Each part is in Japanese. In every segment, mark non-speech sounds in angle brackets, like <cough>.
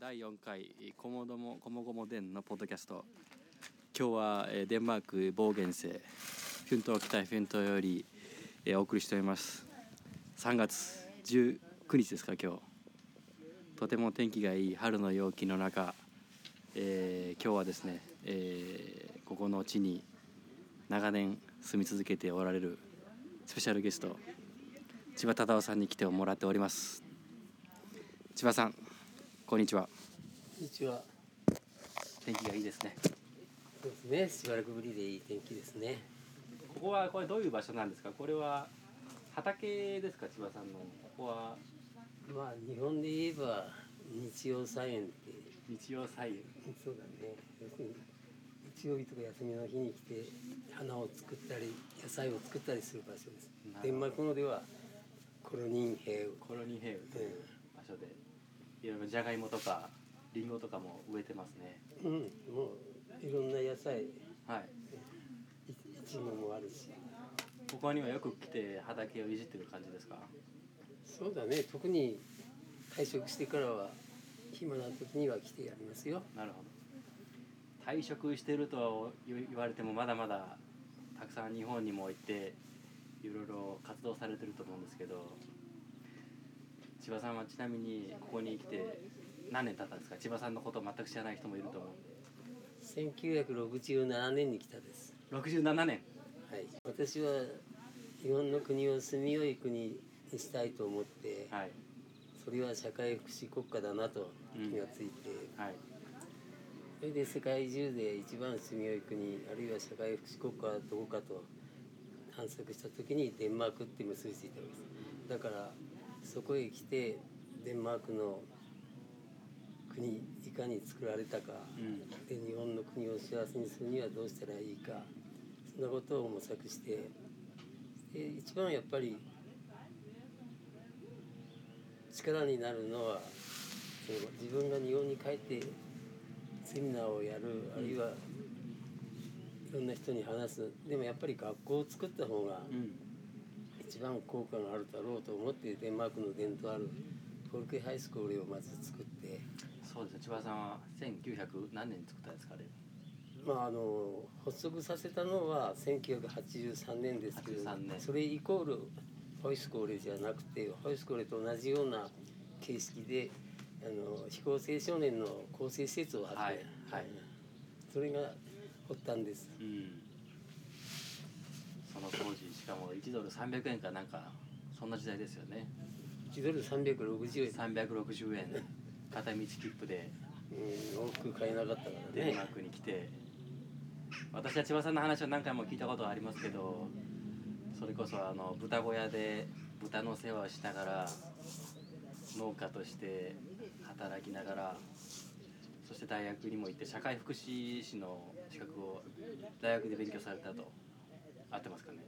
第4回コモドモコモゴモ伝のポッドキャスト。今日はデンマークボーゲンセフュント北フュントよりお送りしております。3月19日ですか今日。とても天気がいい春の陽気の中、えー今日はですね、えーここの地に長年住み続けておられるスペシャルゲスト千葉忠夫さんに来てもらっております。千葉さんこんにちはこんにちは。天気がいいですねそうですね。しばらくぶりでいい天気ですね。ここはこれどういう場所なんですか？これは畑ですか？千葉さんのここはまあ日本で言えば日曜菜園って日曜菜園そうだね。要するに日曜日とか休みの日に来て花を作ったり野菜を作ったりする場所ですデンマーク語ではコロニンヘウ。コロニーヘイウという場所でいろいろじゃがいもとかりんごとかも植えてますねうん、もういろんな野菜、いはいいちごもあるし。ここにはよく来て畑をいじってる感じですか？そうだね。特に退職してからは暇な時には来てやりますよ。なるほど退職してると言言われてもまだまだたくさん日本にも行っていろいろ活動されてると思うんですけど千葉さんはちなみにここに来て何年経ったんですか？千葉さんのことを全く知らない人もいると思う。んで1967年に来たです。67年。はい、私は日本の国を住みよい国にしたいと思って、はい。それは社会福祉国家だなと気がついて、はい。それで世界中で一番住みよい国あるいは社会福祉国家はどこかと探索した時にデンマークって結びついたわけです。だからそこへ来てデンマークの国いかに作られたか、うん。で日本の国を幸せにするにはどうしたらいいかそんなことを模索してで一番やっぱり力になるのはその自分が日本に帰ってセミナーをやるあるいはいろんな人に話す。でもやっぱり学校を作った方がうん一番効果があるだろうと思ってデンマークの伝統あるフォルケハイスクールをまず作って。そうですね。千葉さんは1900何年に作ったんですかあれまああの発足させたのは1983年ですけど83年。それイコールホイスコーレじゃなくてホイスコーレと同じような形式であの非行青少年の更生施設を発展、はいはい。それが発端です。うんその当時しかも1ドル300円かなんかそんな時代ですよね。1ドル360円、360円。片道切符で。うん、往復買えなかったからね。デンマークに来て。私は千葉さんの話を何回も聞いたことがありますけどそれこそあの豚小屋で豚の世話をしながら農家として働きながらそして大学にも行って社会福祉士の資格を大学で勉強されたと合ってますかね。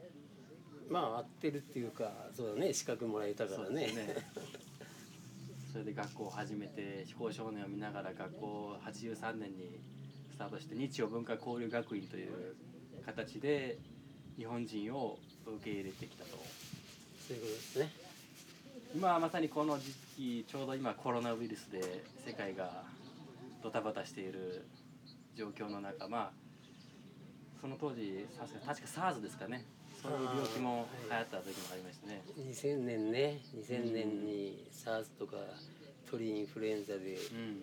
まあ合ってるっていうかそうだね。資格もらえたからね。ね。<laughs> それで学校を始めて非行少年を見ながら学校を83年にスタートして日曜文化交流学院という形で日本人を受け入れてきたと。そういうことですね。今はまさにこの時期ちょうど今コロナウイルスで世界がドタバタしている状況の中まあその当時確か SARS ですかね。そういう病気も流行った時もありましたね。2000年ね。2000年に SARS とか鳥インフルエンザでうん。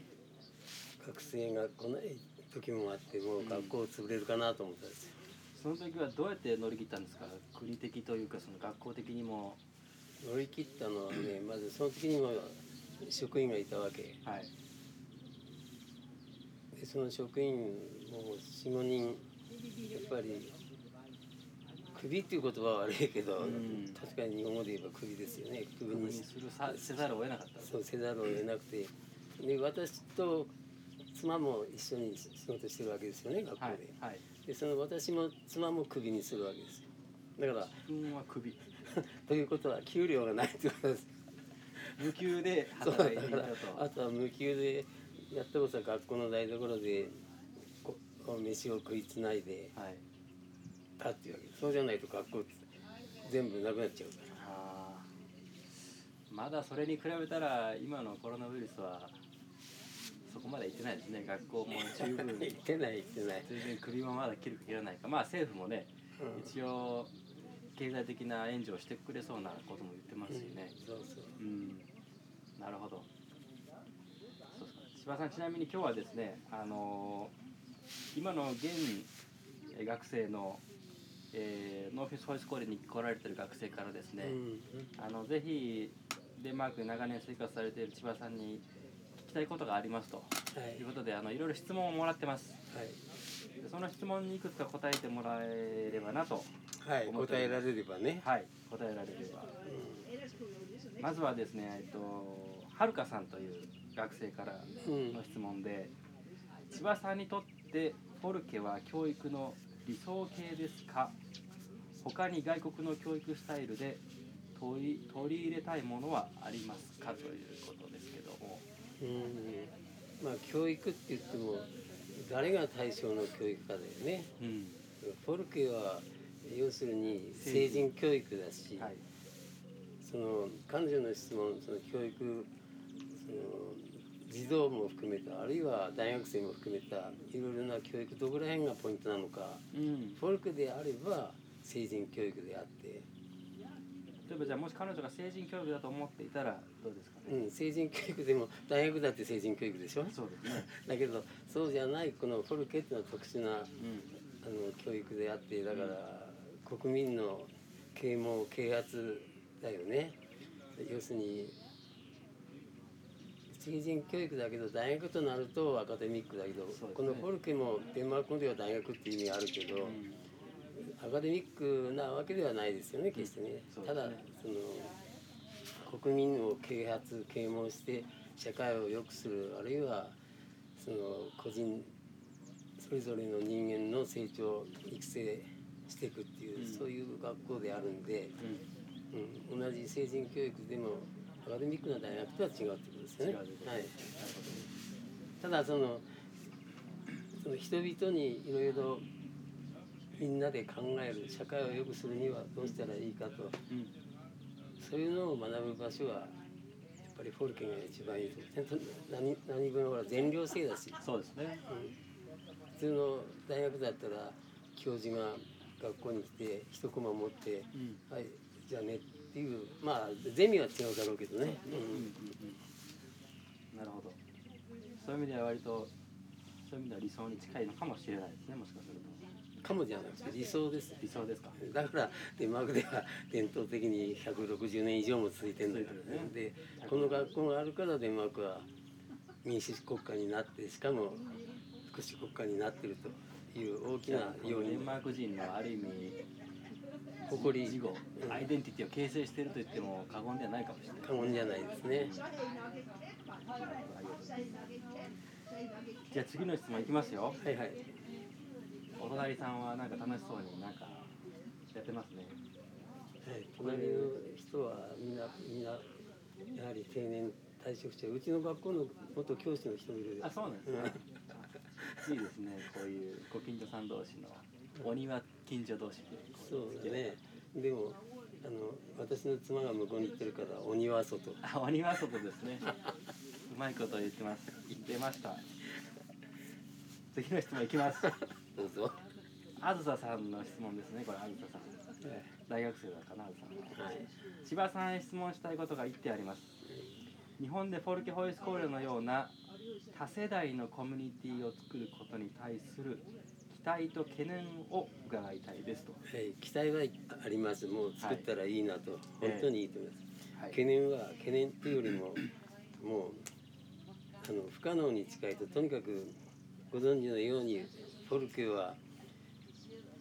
学生が来ない時もあってもう学校潰れるかなと思ったんですよ、その時はどうやって乗り切ったんですか？国的というかその学校的にも。乗り切ったのはね <clears throat> まずその時にも職員がいたわけ。はい。でその職員も45人ぱりクビっていう言葉は悪いけど、うん。確かに日本語で言えばクビですよね。クビにするさせざるを得なかった。そうせざるを得なくてで私と妻も一緒に仕事してるわけですよね学校はいで、はい。でその私も妻もクビにするわけですよ。だから自分は首 <laughs> ということは給料がないってことです。無給で働いていたと。あとは無給でやっとこそ学校の台所でこ飯を食いつないではい。たっていうわけ。そうじゃないと学校全部なくなっちゃうから。まだそれに比べたら今のコロナウイルスはこまで行ってないですね。学校も十分。<laughs> 言ってない言ってない、全然首もまだ切るか切らないか。まあ政府もねうん。一応経済的な援助をしてくれそうなことも言ってますしね。そうそう。うん。なるほど。そうですか。千葉さんちなみに今日はですねあの今の現え学生の、えーノーフィスホイスコールに来られてる学生からですね、うんあのぜひデンマークに長年生活されている千葉さんに聞きたいことがありますと。はい。いうことであのいろいろ質問をもらってます。はい。でその質問にいくつか答えてもらえればなとはい答えられればね、はい答えられれば。まずはですねえっとはるかさんという学生からうん。の質問で千葉さんにとってフォルケは教育の理想形ですか？他に外国の教育スタイルで取り取り入れたいものはありますか？ということですけども。うん。まあ教育って言っても誰が対象の教育かだよね。うん。フォルケは要するに成人教育だし、はい。その彼女の質問その教育その児童も含めたあるいは大学生も含めたいろいろな教育どこら辺がポイントなのかうん。フォルクであれば成人教育であって、例えばじゃあもし彼女が成人教育だと思っていたらどうですかね、うん、成人教育でも大学だって成人教育でしょ？そうですね。<laughs> だけどそうじゃないこのフォルケっていうのは特殊なうん。あの教育であってだから国民の啓蒙啓発だよね。要するに成人教育だけど大学となるとアカデミックだけど、ね。このフォルケもデンマーク語では大学っていう意味あるけど、うんアカデミックなわけではないですよね決してね,、そうですね。ただその国民を啓発啓蒙して社会を良くするあるいはその個人それぞれの人間の成長育成していくっていう、うん。そういう学校であるんで、うん。うん、同じ成人教育でもアカデミックな大学とは違うってことですよね。はい、ただそのその人々にいろいろみんなで考える社会を良くするにはどうしたらいいかと。うんそういうのを学ぶ場所はやっぱりフォルケンが一番いいと何何分ほら全寮制だし、そうですね。うん、普通の大学だったら教授が学校に来て一コマ持ってうん「はいじゃあね」っていうまあゼミは違うだろうけどね、うんうんうん。なるほど。そういう意味では割とそういう意味では理想に近いのかもしれないですねもしかすると。うん、かもじゃなくて理想です。理想ですか。だからデンマークでは伝統的に160年以上も続いてるんだからね。でこの学校があるからデンマークは民主国家になってしかも福祉国家になってるという大きなようにデンマーク人のある意味誇り。自語アイデンティティを形成していると言っても過言ではないかもしれない。過言じゃないですね。じゃあ次の質問いきますよ。はいはい。お隣さんはなんか楽しそうになんかやってますね。はい。隣の人はみんなみんなやはり定年退職してうちの学校の元教師の人もいるあそうなんですね。いいですね。こういうご近所さん同士のお庭近所同士でそうだね。でもあの私の妻が向こうに行ってるからお庭外。<laughs> あお庭外ですね。うまいこと言ってます。言ってました。次の質問いきます。どうぞ。あずささんの質問ですね。これあずささん。大学生だかなあずさんは。はい。千葉さんへ質問したいことが言ってあります。日本でフォルケホイスコールのような多世代のコミュニティを作ることに対する期待と懸念を伺いたいですと、はい、期待はあります。もう作ったらいいなと、ええ本当にいいと思います。はい。懸念は懸念っていうよりも、もうあの不可能に近いととにかくご存知のようにフォルケは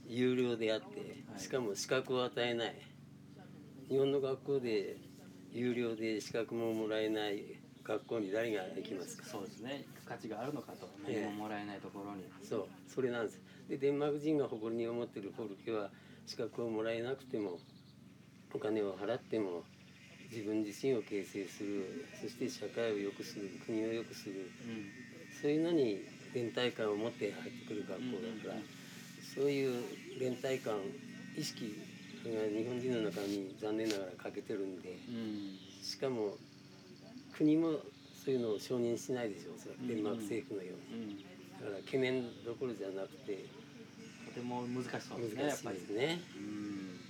有料であって、はい。しかも資格を与えない。日本の学校で有料で資格ももらえない学校に誰が行きますか？そうですね。価値があるのかと何ええももらえないところに、そう、それなんです。で、デンマーク人が誇りに思ってるフォルケは資格をもらえなくてもお金を払っても自分自身を形成する、そして社会を良くする、国を良くする、うん。そういうのに連帯感を持って入ってくる学校だから、そういう連帯感、意識が日本人の中に残念ながら欠けてるんで、うん。しかも国もそういうのを承認しないでしょうそれデンマーク政府のように、うん、だから懸念どころじゃなくて。とても難しそうですね難しいやっぱり。ですねうん。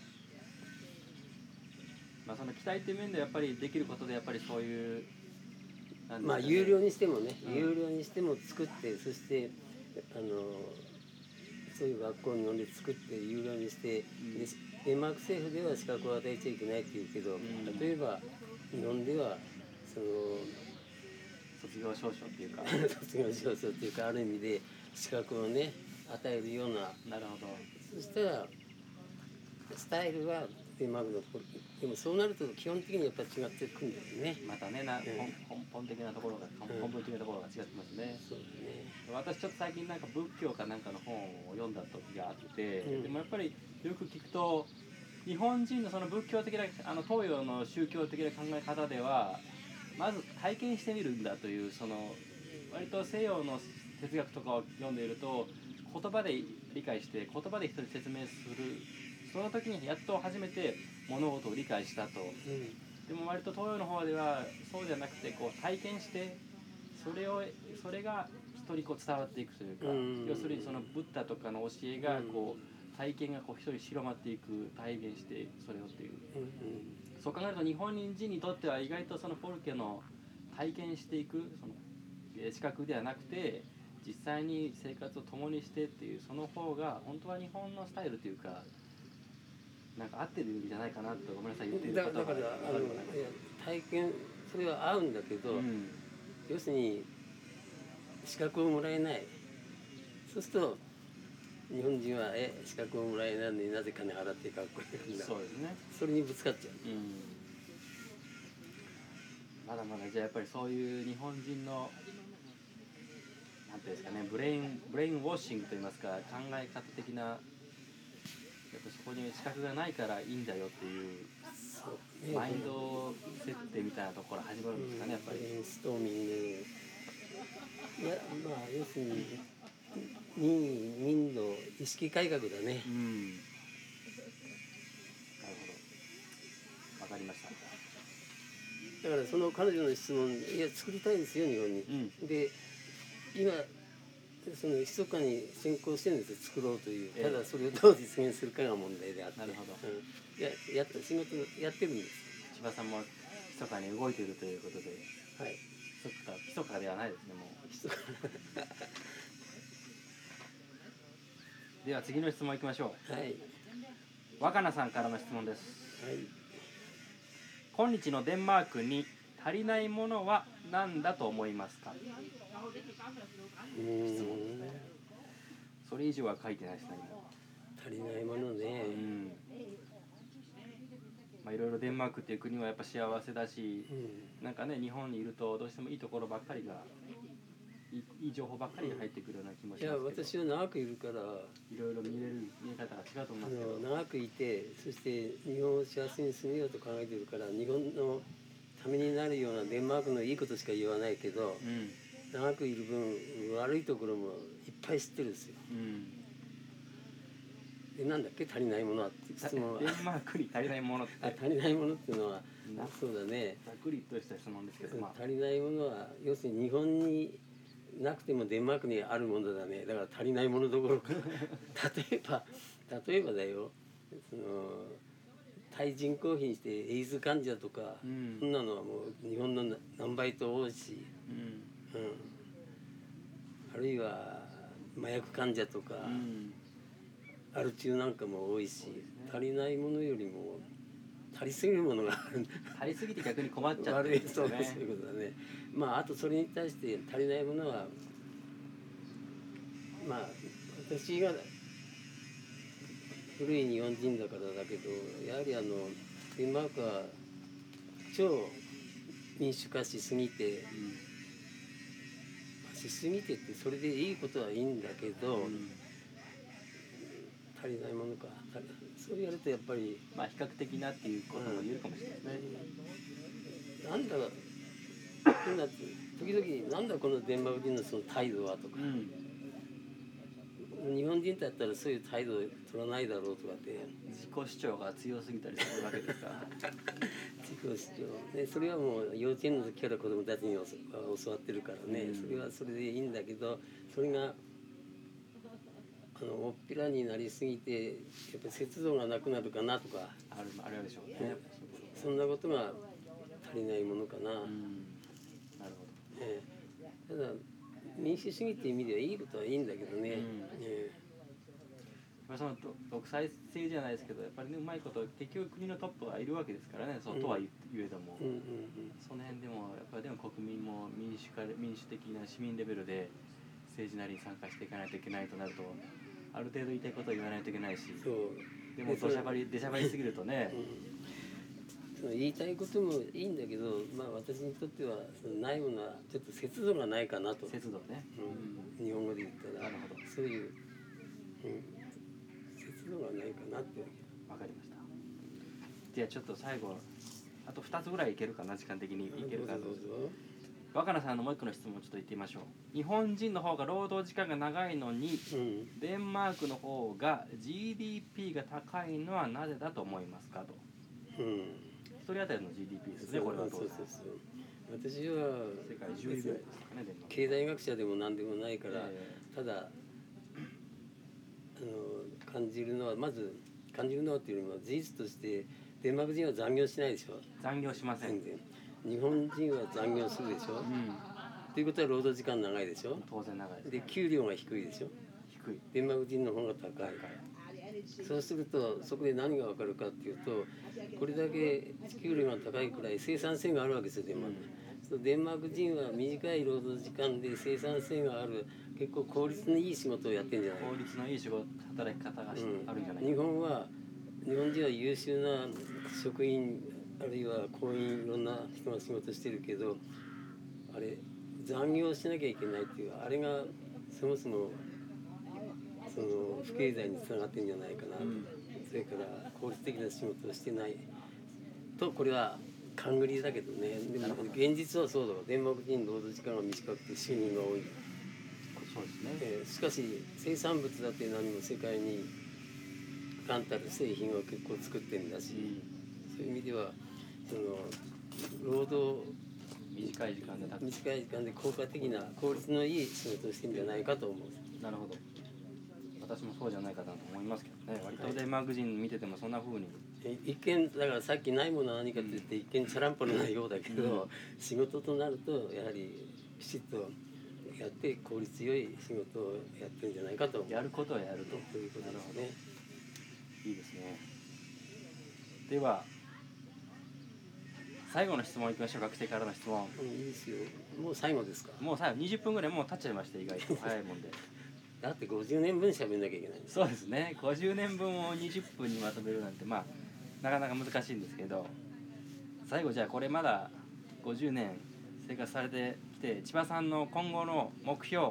まあその期待っていう面でやっぱりできることでやっぱりそういうね。まあ有料にしてもね、うん。有料にしても作ってそしてあのそういう学校に呼んで作って有料にして、デンマーク政府では資格を与えちゃいけないって言うけど、ん。例えば日本ではその卒業証書っていうか。<laughs> 卒業証書っていうかある意味で資格をね与えるような。なるほど。そしたらスタイルはデンマークのでもそうなると基本的にやっぱり違ってくるんだよね。またねな、ん。本根本的なところが根うん。本的なところが違ってますね、そうだね。私ちょっと最近なんか仏教かなんかの本を読んだ時があって、うん。でもやっぱりよく聞くと日本人のその仏教的なあの東洋の宗教的な考え方ではまず体験してみるんだというその割と西洋の哲学とかを読んでいると言葉で理解して言葉で人に説明するその時にやっと初めて物事を理解したと。うん。でも割と東洋の方ではそうじゃなくてこう体験してそれをそれが人にこう伝わっていくというか、うん。要するにそのブッダとかの教えがこう体験がこう人に広まっていく体現してそれをっていう。うんそう考えると日本人にとっては意外とそのフォルケの体験していくそのえー資格ではなくて実際に生活を共にしてっていうその方が本当は日本のスタイルというかなんか合ってるんじゃないかなとごめんなさい言ってるだだからあの体験それは合うんだけど、うん。要するに資格をもらえない。そうすると日本人はえ資格をもらえないのになぜ金払って学校に行くんだそうですね。それにぶつかっちゃう。うん。まだまだじゃあやっぱりそういう日本人のなんていうんですかね brain brainwashing といいますか考え方的なやっぱそこに資格がないからいいんだよっていうマインド設定みたいなところ始まるんですかねやっぱり。ストーミング。いやまあ要するに民意民度意識改革だね。うん。なるほど。わかりました。だからその彼女の質問いや作りたいですよ日本に、うん。で今その密かに先行してるんですよ作ろうという。ええ。ただそれをどう実現するかが問題であって。なるほど。うん、いややった仕事やってるんです。千葉さんも密かに動いているということで。はい。密か密かではないですねもうでは次の質問いきましょはいはい。う若菜さんからの質問です。はい。今日のデンマークに足りないものは何だと思いますか？うーん。それ以上は書いてないです何も足りないものね。うん。まあいろいろデンマークっていう国はやっぱ幸せだしうん。なんかね日本にいるとどうしてもいいところばっかりがいいいい情報ばっかりが入ってくるような気もいやしますけど。私は長くいるから。いろいろ見れる見え方が違うと思いあますけど。の長くいてそして日本を幸せに住めようと考えてるから日本のためになるようなデンマークのいいことしか言わないけどうん。長くいる分悪いところもいっぱい知ってるんですよ。うん。でなんだっけ？足りないものはって質問は。デンマークに足りないものって。あ足りないものっていうのはなそうだね。ざっくりとした質問ですけどまあ。足りないものは要するに日本になくてもデンマークにあるものだね。だから足りないものどころか。<laughs> 例えば例えばだよ。その対人口比にしてエイズ患者とか、うん。そんなのはもう日本の何倍と多いし、うん。うん、あるいは麻薬患者とか、うん。アル中なんかも多いし足りないものよりも足りすぎるものがある。足りすぎて逆に困っちゃって悪いるんですよね。そういうことだねまああとそれに対して足りないものはまあ私が古い日本人だからだけどやはりあのデンマークは超民主化しすぎてしすぎてってそれでいいことはいいんだけど、うん足りないものか。そうやるとやっぱりまあ比較的なっていうことも言えるかもしれないですね。なんだこ時々なんだこのデンマーク人のその態度はとか。うん。日本人だったらそういう態度取らないだろうとかって。自己主張が強すぎたりするわけですか。<laughs> 自己主張。ねそれはもう幼稚園の時から子供たちに教わってるからね、うん。それはそれでいいんだけどそれがあのおっぴらになりすぎてやっぱ節度がなくなるかなとか。あるあるでしょうね。ね。そんなことが足りないものかな、うんええ。ただ民主主義っていう意味ではいいことはいいんだけどね、うん。えどそのど独裁制じゃないですけどやっぱりねうまいこと結局国のトップがいるわけですからねそうとは言言えども、えうんうん。その辺でもやっぱりでも国民も民主化で民主的な市民レベルで政治なりに参加していかないといけないとなるとある程度言いたいことを言わないといけないし。でもでそれ土砂降り出しゃばりすぎるとねうんその言いたいこともいいんだけど、まあ、私にとってはそのないものはちょっと節度がないかなと、節度ね、うん、日本語で言ったら。なるほど。そういう、うん、節度がないかなって。わわかりました。じゃあちょっと最後あと2つぐらいいけるかな時間的に。けいけるかどうぞどうぞ。若菜さんのもう一個の質問をちょっと言ってみましょう。日本人の方が労働時間が長いのにうん。デンマークの方が GDP が高いのはなぜだと思いますかと。うん一人当たりの GDP ですねこれはそうそう。そう私は世界10位ぐらいで経済学者でも何でもないから、えただあの感じるのはまず感じるのはっていうよりも事実としてデンマーク人は残業しないでしょ。ー残業しません。日本人は残業するでしょ。うん。ということは労働時間長いでしょ。当然長いですで給料が低いでしょ。低い。デンマーク人の方が高いそうするとそこで何が分かるかっていうとこれだけ給料が高いくらい生産性があるわけですよデンマーク、そのデンマーク人は短い労働時間で生産性がある結構効率のいい仕事をやってんじゃないか。効率のいい仕事働き方があるんじゃない日本は日本人は優秀な職員あるいは行員いろんな人が仕事してるけどあれ残業しなきゃいけないっていうあれがそもそもその不経済につながってんじゃないかな、うん。それから効率的な仕事をしてない。とこれは勘繰りだけどね。でも現実はそうだわ。デンマーク人労働時間が短くて収入が多い。そうですね。えーしかし生産物だって何も世界に冠たる製品を結構作ってるんだし、そういう意味ではその労働短い時間で短い時間で効果的な効率のいい仕事をしてるんじゃないかと思う。なるほど私もそうじゃないかなと思いますけどね。割とデンマーク人見ててもそんな風に。え一見だからさっきないものは何かって言って一見チャランポラなようだけど、仕事となるとやはりきちっとやって効率よい仕事をやってるんじゃないかと。やることはやると。ということですね。いいですね。では最後の質問いきましょう。学生からの質問。うんいいですよ。もう最後ですか？もう最後20分ぐらいもう経っちゃいました意外と。早いもんでだって50年分喋んなきゃいけない。そうですね。50年分を20分にまとめるなんてまあなかなか難しいんですけど最後じゃあこれまだ50年生活されてきて千葉さんの今後の目標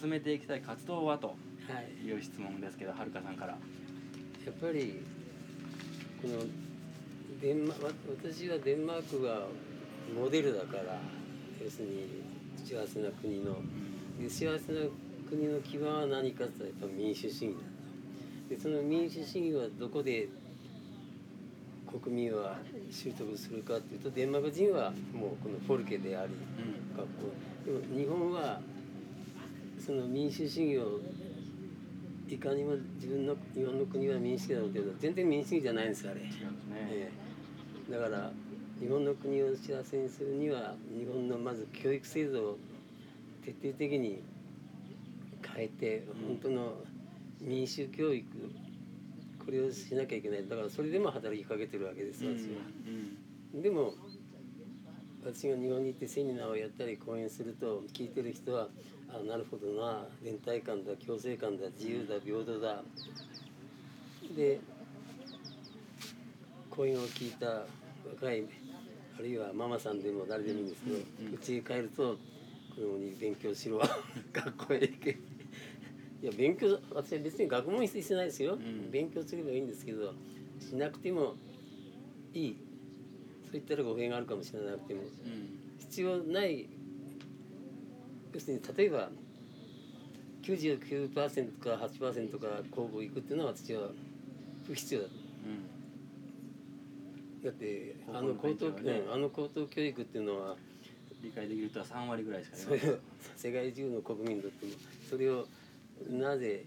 進めていきたい活動はとはい。いう質問ですけどはるかさんから。やっぱりこのデンマわ私はデンマークがモデルだから要するに幸せな国の。で幸せな国の基盤は何かって言ったらやっぱ民主主義なんだ。でその民主主義はどこで国民は習得するかっていうとデンマーク人はもうこのフォルケでありうん。学校。でも日本はその民主主義をいかにも自分の日本の国は民主主義だろうけど全然民主主義じゃないんですあれ、だから日本の国を幸せにするには日本のまず教育制度を徹底的に変えて本当の民主教育これをしなきゃいけない。だからそれでも働きかけてるわけですうん。私は。うん。でも私が日本に行ってセミナーをやったり講演すると聞いてる人はあなるほどな連帯感だ共生感だ自由だ平等だ。で講演を聞いた若いあるいはママさんでも誰でもいいんですけどうん。うん。へ帰ると子供に勉強しろ <laughs> 学校へ行けいや勉強私は別に学問してないですよ、ん。勉強すればいいんですけどしなくてもいい。そう言ったら語弊があるかもしれなくても。うん。必要ない。要するに例えば99%か8%か高校行くっていうのは私は不必要だ。とうん。だってあの高等、ね。うんあの高等教育っていうのは理解できる人は3割ぐらいしかいそれをない世界中の国民にとってもそれをなぜ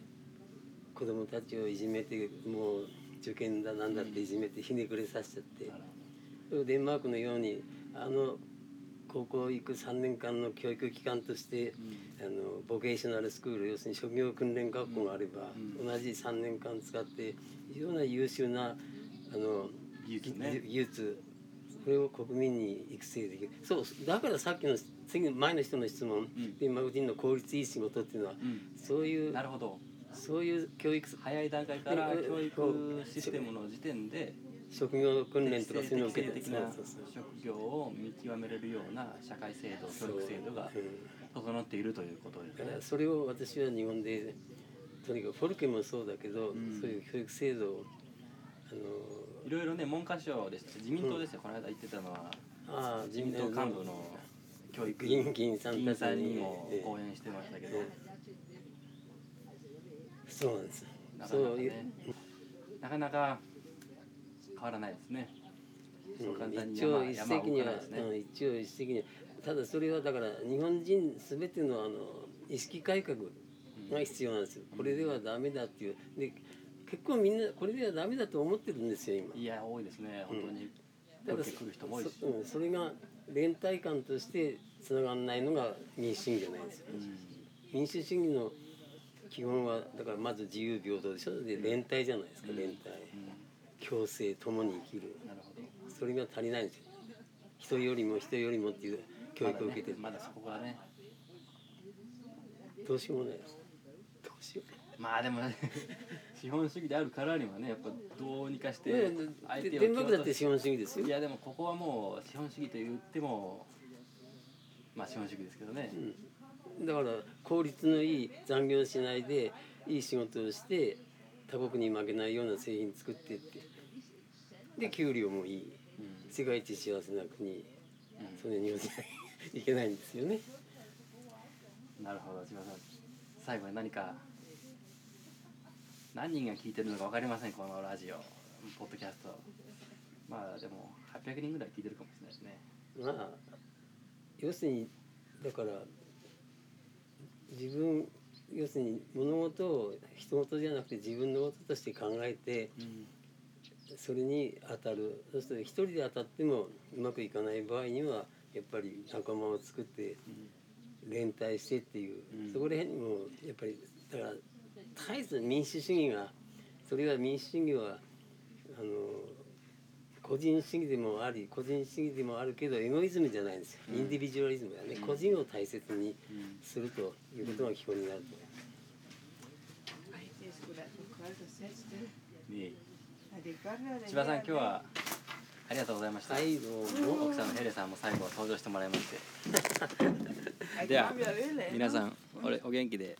子供たちをいじめてもう受験だなんだっていじめてひねくれさせちゃって。デンマークのようにあの高校行く3年間の教育機関としてあのボケーショナルスクール要するに職業訓練学校があれば、うん。同じ3年間使って非常な優秀なあの技術ね。技術。これを国民に育成できる。そうだからさっきの次の前の人の質問、ん。デンマーク人の効率いい仕事っていうのは、うん。そういうなるほど。そういう教育早い段階からええ教育システムの時点で職業訓練とか適そういうのを受けて職業を見極めれるような社会制度教育制度がうん。整っているということですね。それを私は日本でとにかくフォルケもそうだけど、ん。そういう教育制度をあのいろいろね文科省です自民党ですよ、この間言ってたのは。ああ自民党幹部の教育議員議員さんたちにもええ講演してましたけど、そうなんですなかなかね。なかなか変わらないですね。そう簡単に一応山一石には、ねうん一応一石には。ただそれはだから日本人全てのあの意識改革が必要なんですよ、これではダメだっていう。で結構みんなこれではダメだと思ってるんですよ今。いや多いですね。本当に。だから降りてくる人も多いし、そ,、うん、それが連帯感としてつながらないのが民主主義じゃないですよ。民主主義の基本はだからまず自由平等でしょ。で連帯じゃないですか連帯。共生共に生きる。なるほど。それが足りないんですよ。人よりも人よりもっていう教育を受けてる、まだ,、ね、そこがね。どうしようもないです。どうしよう。まあでもね <laughs> 資本主義であるからにはねやっぱどうにかしてね相手をデンマークだってし資本主義ですよ。いやでもここはもう資本主義と言ってもまあ資本主義ですけどね、だから効率のいい残業しないでいい仕事をして他国に負けないような製品作ってって。で給料もいい。うん。世界一幸せな国。うん。それに日本じゃいけないんですよね。なるほど千葉さん。最後に何か何人が聞いてるのか分かりませんこのラジオポッドキャスト。まあでも800人ぐらい聞いてるかもしれないですね。まあ要するにだから自分要するに物事を人事じゃなくて自分のこととして考えてうんそれに当たる。そうすると一人で当たってもうまくいかない場合にはやっぱり仲間を作って連帯してっていう、うん。そこら辺にもやっぱりだから絶えず民主主義がそれは民主主義はあの個人主義でもあり個人主義でもあるけどエゴイズムじゃないんですよ、インディビジュアリズムだね、うん。個人を大切にうんするということが基本になると思います。千葉さん今日はありがとうございました、はいどうも。奥さんのヘレさんも最後は登場してもらいまして。<laughs> では?皆さんおれお元気で